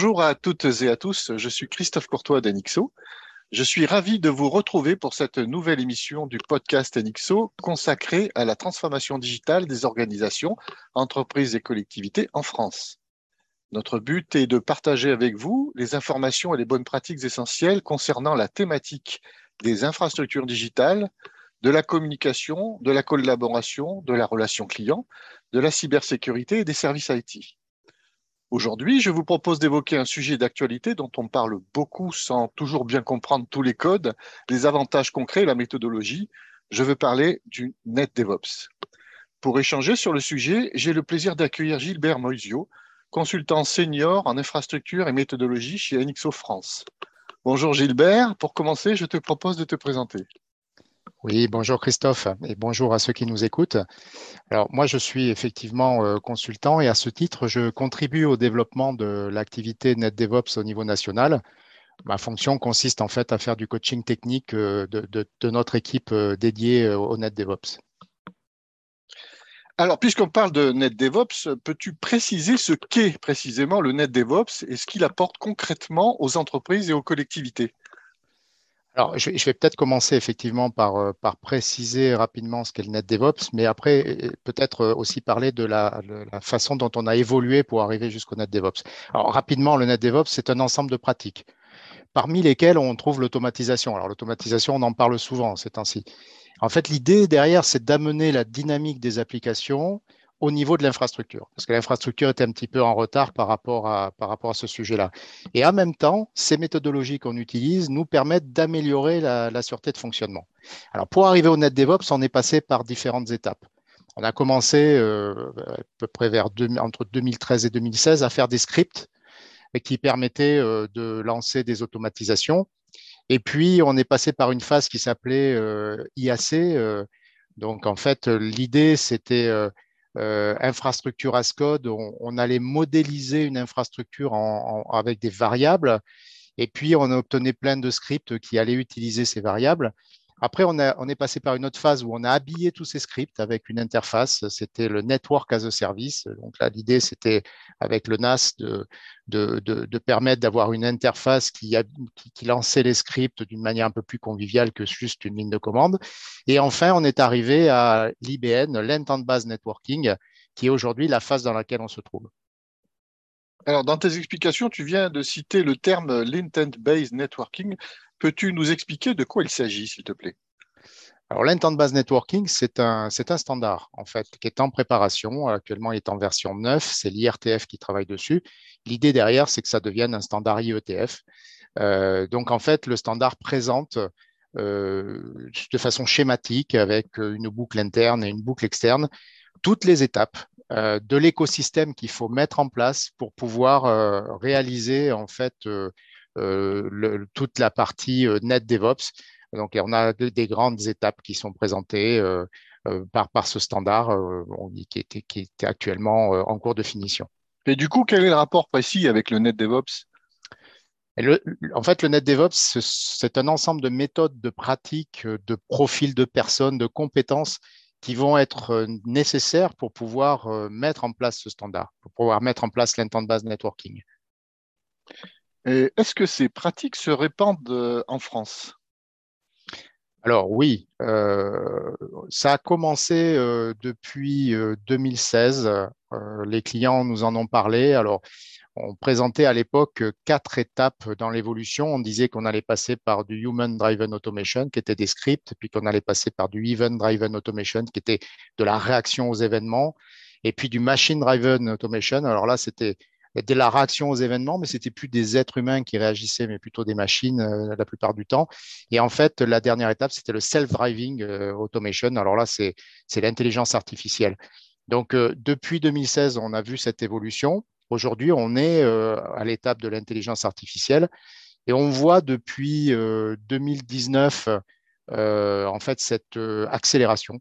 Bonjour à toutes et à tous, je suis Christophe Courtois d'Enixo. Je suis ravi de vous retrouver pour cette nouvelle émission du podcast Enixo consacrée à la transformation digitale des organisations, entreprises et collectivités en France. Notre but est de partager avec vous les informations et les bonnes pratiques essentielles concernant la thématique des infrastructures digitales, de la communication, de la collaboration, de la relation client, de la cybersécurité et des services IT. Aujourd'hui, je vous propose d'évoquer un sujet d'actualité dont on parle beaucoup sans toujours bien comprendre tous les codes, les avantages concrets, la méthodologie. Je veux parler du NetDevOps. Pour échanger sur le sujet, j'ai le plaisir d'accueillir Gilbert Moisio, consultant senior en infrastructure et méthodologie chez NXO France. Bonjour Gilbert, pour commencer, je te propose de te présenter. Oui, bonjour Christophe et bonjour à ceux qui nous écoutent. Alors moi, je suis effectivement euh, consultant et à ce titre, je contribue au développement de l'activité NetDevOps au niveau national. Ma fonction consiste en fait à faire du coaching technique euh, de, notre équipe euh, dédiée au NetDevOps. Alors, puisqu'on parle de NetDevOps, peux-tu préciser ce qu'est précisément le NetDevOps et ce qu'il apporte concrètement aux entreprises et aux collectivités? Alors, je, vais peut-être commencer effectivement par, euh, préciser rapidement ce qu'est le NetDevOps, mais après, peut-être euh, aussi parler de la, façon dont on a évolué pour arriver jusqu'au NetDevOps. Alors, rapidement, le NetDevOps, c'est un ensemble de pratiques, parmi lesquelles on trouve l'automatisation. Alors, l'automatisation, on en parle souvent ces temps-ci. En fait, l'idée derrière, c'est d'amener la dynamique des applications au niveau de l'infrastructure, parce que l'infrastructure était un petit peu en retard par rapport à, par rapport à ce sujet-là. Et en même temps, ces méthodologies qu'on utilise nous permettent d'améliorer la, sûreté de fonctionnement. Alors, pour arriver au NetDevOps, on est passé par différentes étapes. On a commencé euh, à peu près vers entre 2013 et 2016 à faire des scripts qui permettaient euh, de lancer des automatisations. Et puis, on est passé par une phase qui s'appelait euh, IAC. donc, en fait, l'idée, c'était euh, infrastructure as code, on, allait modéliser une infrastructure avec des variables et puis on obtenait plein de scripts qui allaient utiliser ces variables. Après, on, est passé par une autre phase où on a habillé tous ces scripts avec une interface. C'était le Network as a Service. Donc là, l'idée, c'était avec le NAS de, permettre d'avoir une interface qui, qui, lançait les scripts d'une manière un peu plus conviviale que juste une ligne de commande. Et enfin, on est arrivé à l'IBN, l'Intent Base Networking, qui est aujourd'hui la phase dans laquelle on se trouve. Alors, dans tes explications, tu viens de citer le terme l'intent based networking. Peux-tu nous expliquer de quoi il s'agit, s'il te plaît? Alors, l'intent based networking, c'est un, c'est un standard, en fait, qui est en préparation. Actuellement, il est en version 9. C'est l'IRTF qui travaille dessus. L'idée derrière, c'est que ça devienne un standard IETF. Euh, donc, en fait, le standard présente euh, de façon schématique, avec une boucle interne et une boucle externe, toutes les étapes euh, de l'écosystème qu'il faut mettre en place pour pouvoir euh, réaliser en fait euh, toute la partie net DevOps. Donc, on a des grandes étapes qui sont présentées par, par ce standard qui, est, qui est actuellement en cours de finition. Et du coup, quel est le rapport précis avec le net DevOps? En fait, le net DevOps, c'est un ensemble de méthodes, de pratiques, de profils de personnes, de compétences qui vont être euh, nécessaires pour pouvoir euh, mettre en place ce standard, pour pouvoir mettre en place l'intent base networking. Est-ce que ces pratiques se répandent euh, en France? Alors oui, ça a commencé depuis 2016. les clients nous en ont parlé. Alors on présentait à l'époque quatre étapes dans l'évolution. On disait qu'on allait passer par du Human Driven Automation, qui était des scripts, puis qu'on allait passer par du Event Driven Automation, qui était de la réaction aux événements, et puis du Machine Driven Automation. Alors là, c'était de la réaction aux événements, mais c'était plus des êtres humains qui réagissaient, mais plutôt des machines euh, la plupart du temps. Et en fait, la dernière étape, c'était le Self-Driving euh, Automation. Alors là, c'est l'intelligence artificielle. Donc, euh, depuis 2016, on a vu cette évolution. Aujourd'hui, on est à l'étape de l'intelligence artificielle et on voit depuis 2019 euh, euh, en fait cette accélération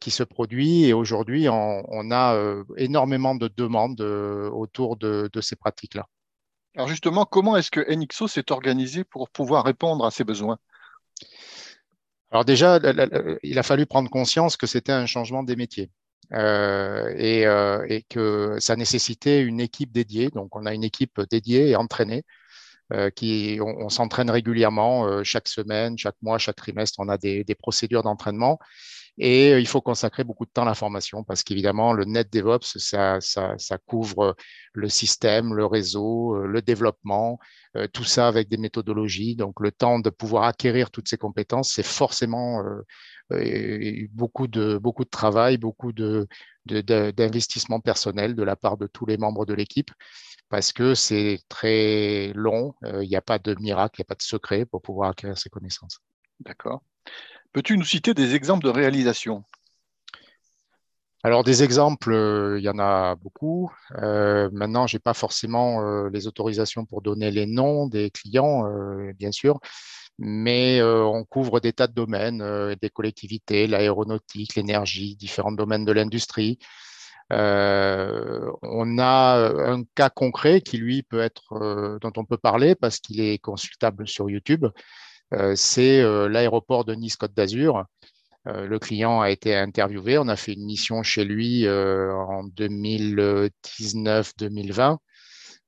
qui se produit et aujourd'hui, on, a énormément de demandes autour de, ces pratiques-là. Alors justement, comment est-ce que NXO s'est organisé pour pouvoir répondre à ces besoins? Alors déjà, il a fallu prendre conscience que c'était un changement des métiers. et, et, que ça nécessitait une équipe dédiée. Donc, on a une équipe dédiée et entraînée qui on, s'entraîne régulièrement chaque semaine, chaque mois, chaque trimestre. On a des, des procédures d'entraînement et il faut consacrer beaucoup de temps à la formation parce qu'évidemment, le net DevOps, ça, ça, ça, couvre le système, le réseau, le développement, tout ça avec des méthodologies. Donc, le temps de pouvoir acquérir toutes ces compétences, c'est forcément beaucoup, de, beaucoup de travail, beaucoup de, d'investissement personnel de la part de tous les membres de l'équipe parce que c'est très long. Il n'y a pas de miracle, il n'y a pas de secret pour pouvoir acquérir ces connaissances. D'accord. Peux-tu nous citer des exemples de réalisation alors des exemples, euh, il y en a beaucoup. Euh, maintenant, je n'ai pas forcément euh, les autorisations pour donner les noms des clients, bien sûr, mais on couvre des tas de domaines, des collectivités, l'aéronautique, l'énergie, différents domaines de l'industrie. On a un cas concret qui, lui, peut être, dont on peut parler parce qu'il est consultable sur YouTube. Euh, c'est euh, l'aéroport de Nice-Côte d'Azur. Euh, le client a été interviewé. On a fait une mission chez lui en 2019-2020.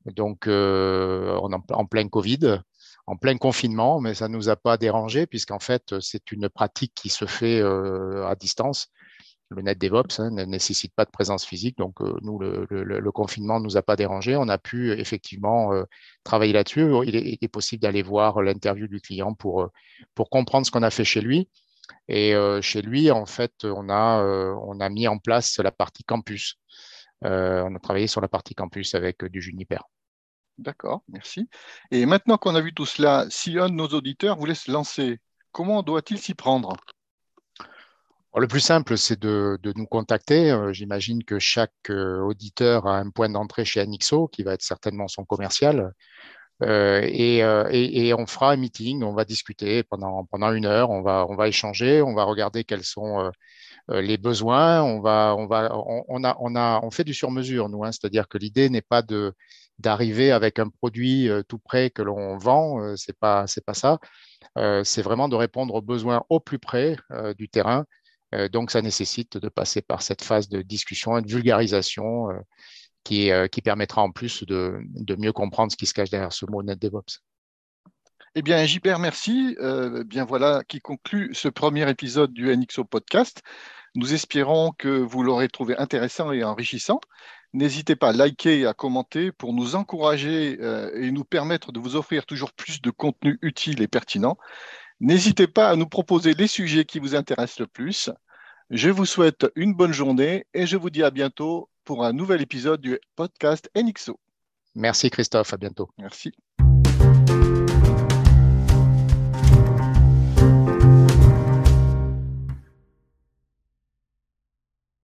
Donc, on en, plein Covid, en plein confinement, mais ça ne nous a pas dérangé puisqu'en fait, c'est une pratique qui se fait à distance le net DevOps hein, ne nécessite pas de présence physique. Donc, euh, nous, le, confinement ne nous a pas dérangé. On a pu euh, effectivement euh, travailler là-dessus. Il, est possible d'aller voir l'interview du client pour, pour comprendre ce qu'on a fait chez lui. Et chez lui, en fait, on a, on a mis en place la partie campus. on a travaillé sur la partie campus avec du Juniper. D'accord, merci. Et maintenant qu'on a vu tout cela, si un de nos auditeurs voulait se lancer, comment doit-il s'y prendre? Le plus simple, c'est de, nous contacter. Euh, j'imagine que chaque euh, auditeur a un point d'entrée chez Anixo, qui va être certainement son commercial. Euh, et, on fera un meeting, on va discuter pendant, pendant une heure, on va, on va échanger, on va regarder quels sont les besoins. On, va, on, va, on, a, on, a, on fait du sur-mesure, nous. Hein, C'est-à-dire que l'idée n'est pas de d'arriver avec un produit tout près que l'on vend, c'est pas c'est pas ça. c'est vraiment de répondre aux besoins au plus près du terrain euh, donc, ça nécessite de passer par cette phase de discussion et de vulgarisation euh, qui, euh, qui, permettra en plus de, mieux comprendre ce qui se cache derrière ce mot NetDevOps. Eh bien, JPR, merci. bien voilà qui conclut ce premier épisode du NXO Podcast. Nous espérons que vous l'aurez trouvé intéressant et enrichissant. N'hésitez pas à liker et à commenter pour nous encourager et nous permettre de vous offrir toujours plus de contenu utile et pertinent. N'hésitez pas à nous proposer les sujets qui vous intéressent le plus. Je vous souhaite une bonne journée et je vous dis à bientôt pour un nouvel épisode du podcast NXO. Merci Christophe, à bientôt. Merci.